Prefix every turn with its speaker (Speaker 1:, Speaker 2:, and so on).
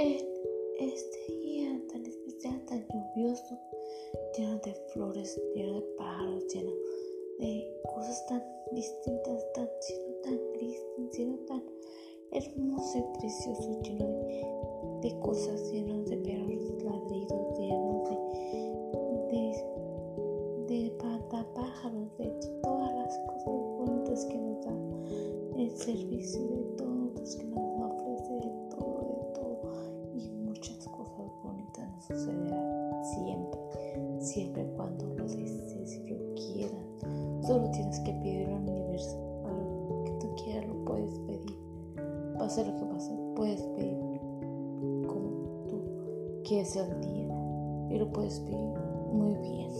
Speaker 1: En este día tan especial, tan lluvioso, lleno de flores, lleno de pájaros, lleno de cosas tan distintas, tan lleno tan gris, tan lleno tan hermoso y precioso, lleno de, cosas, lleno de perros ladridos, lleno de, de, de pájaros, de todas las cosas bonitas que nos da el servicio de todos los que nos sucederán siempre, siempre cuando lo desees y lo quieras. Solo tienes que pedir al universo lo que tú quieras, lo puedes pedir. Pase lo que pase, puedes pedir como tú quieres el día y lo puedes pedir muy bien.